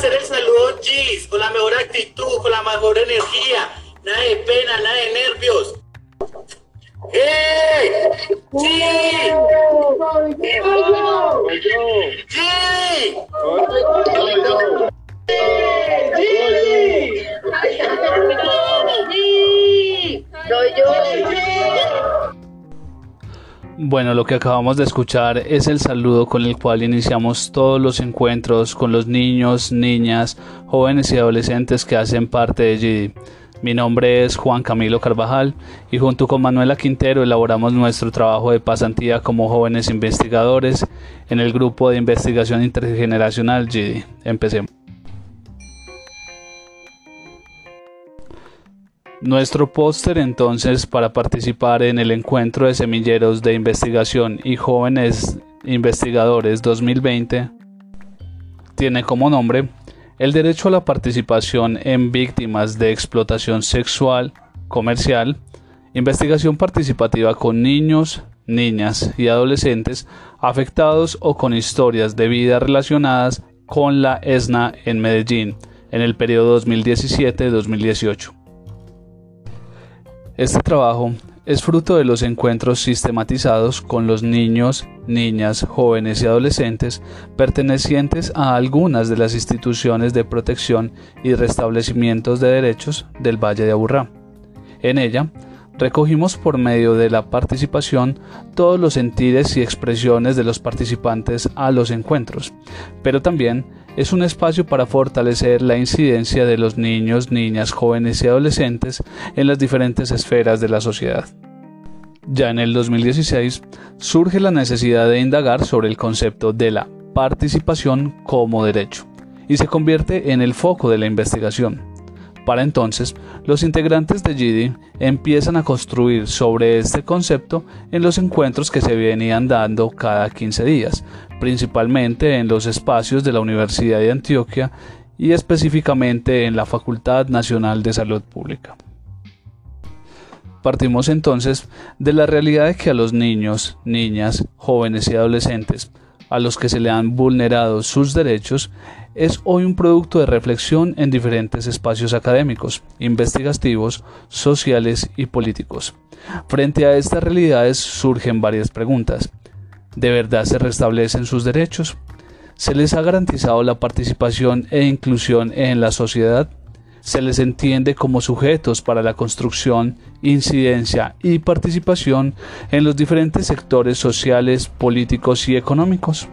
hacer el saludo Gis, con la mejor actitud, con la mejor energía. Nada de pena, nada de nervios. ¡Eh! ¡Sí! Bueno, lo que acabamos de escuchar es el saludo con el cual iniciamos todos los encuentros con los niños, niñas, jóvenes y adolescentes que hacen parte de GD. Mi nombre es Juan Camilo Carvajal y junto con Manuela Quintero elaboramos nuestro trabajo de pasantía como jóvenes investigadores en el grupo de investigación intergeneracional GD. Empecemos. Nuestro póster entonces para participar en el encuentro de semilleros de investigación y jóvenes investigadores 2020 tiene como nombre el derecho a la participación en víctimas de explotación sexual, comercial, investigación participativa con niños, niñas y adolescentes afectados o con historias de vida relacionadas con la ESNA en Medellín en el periodo 2017-2018. Este trabajo es fruto de los encuentros sistematizados con los niños, niñas, jóvenes y adolescentes pertenecientes a algunas de las instituciones de protección y restablecimientos de derechos del Valle de Aburrá. En ella, recogimos por medio de la participación todos los sentidos y expresiones de los participantes a los encuentros, pero también es un espacio para fortalecer la incidencia de los niños, niñas, jóvenes y adolescentes en las diferentes esferas de la sociedad. Ya en el 2016 surge la necesidad de indagar sobre el concepto de la participación como derecho y se convierte en el foco de la investigación. Para entonces, los integrantes de GIDI empiezan a construir sobre este concepto en los encuentros que se venían dando cada 15 días, principalmente en los espacios de la Universidad de Antioquia y específicamente en la Facultad Nacional de Salud Pública. Partimos entonces de la realidad de que a los niños, niñas, jóvenes y adolescentes a los que se le han vulnerado sus derechos es hoy un producto de reflexión en diferentes espacios académicos, investigativos, sociales y políticos. Frente a estas realidades surgen varias preguntas. ¿De verdad se restablecen sus derechos? ¿Se les ha garantizado la participación e inclusión en la sociedad? ¿Se les entiende como sujetos para la construcción, incidencia y participación en los diferentes sectores sociales, políticos y económicos?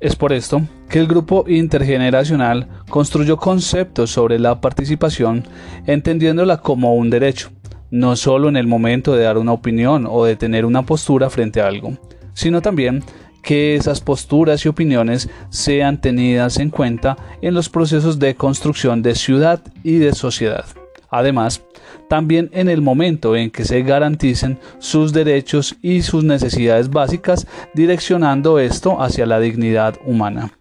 Es por esto que el grupo intergeneracional construyó conceptos sobre la participación entendiéndola como un derecho, no solo en el momento de dar una opinión o de tener una postura frente a algo, sino también que esas posturas y opiniones sean tenidas en cuenta en los procesos de construcción de ciudad y de sociedad. Además, también en el momento en que se garanticen sus derechos y sus necesidades básicas, direccionando esto hacia la dignidad humana.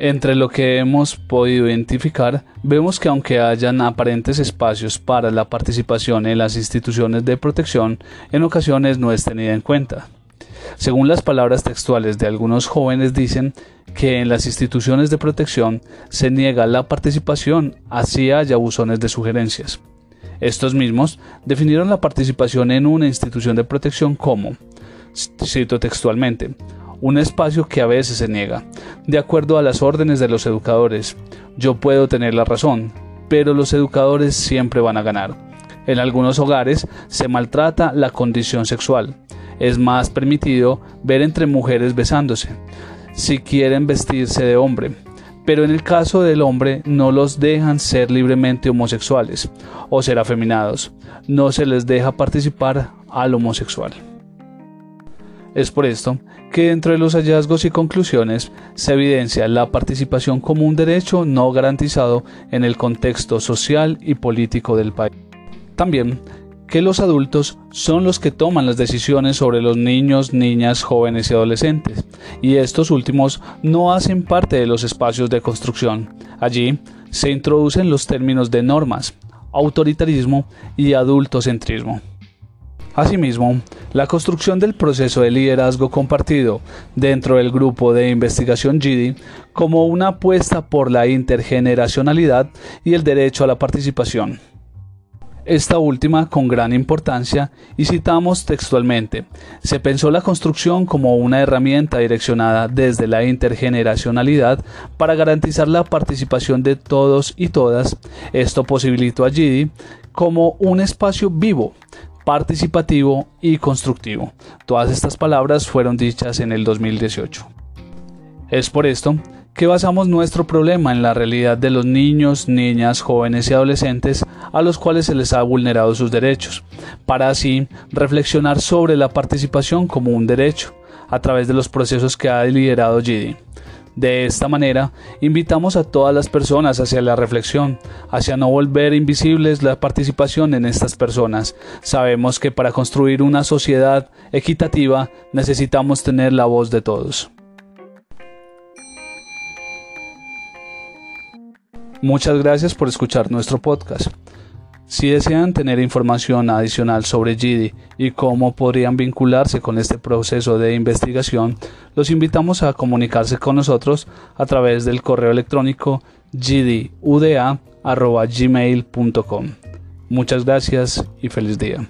Entre lo que hemos podido identificar, vemos que aunque hayan aparentes espacios para la participación en las instituciones de protección, en ocasiones no es tenida en cuenta. Según las palabras textuales de algunos jóvenes dicen que en las instituciones de protección se niega la participación así haya buzones de sugerencias. Estos mismos definieron la participación en una institución de protección como, cito textualmente, un espacio que a veces se niega, de acuerdo a las órdenes de los educadores. Yo puedo tener la razón, pero los educadores siempre van a ganar. En algunos hogares se maltrata la condición sexual. Es más permitido ver entre mujeres besándose, si quieren vestirse de hombre, pero en el caso del hombre no los dejan ser libremente homosexuales o ser afeminados, no se les deja participar al homosexual. Es por esto que dentro de los hallazgos y conclusiones se evidencia la participación como un derecho no garantizado en el contexto social y político del país. También que los adultos son los que toman las decisiones sobre los niños, niñas, jóvenes y adolescentes, y estos últimos no hacen parte de los espacios de construcción. Allí se introducen los términos de normas, autoritarismo y adultocentrismo. Asimismo, la construcción del proceso de liderazgo compartido dentro del grupo de investigación GIDI como una apuesta por la intergeneracionalidad y el derecho a la participación. Esta última con gran importancia y citamos textualmente, se pensó la construcción como una herramienta direccionada desde la intergeneracionalidad para garantizar la participación de todos y todas. Esto posibilitó a GIDI como un espacio vivo participativo y constructivo. Todas estas palabras fueron dichas en el 2018. Es por esto que basamos nuestro problema en la realidad de los niños, niñas, jóvenes y adolescentes a los cuales se les ha vulnerado sus derechos, para así reflexionar sobre la participación como un derecho, a través de los procesos que ha liderado GIDI. De esta manera, invitamos a todas las personas hacia la reflexión, hacia no volver invisibles la participación en estas personas. Sabemos que para construir una sociedad equitativa necesitamos tener la voz de todos. Muchas gracias por escuchar nuestro podcast. Si desean tener información adicional sobre GIDI y cómo podrían vincularse con este proceso de investigación, los invitamos a comunicarse con nosotros a través del correo electrónico gdiuda.gmail.com. Muchas gracias y feliz día.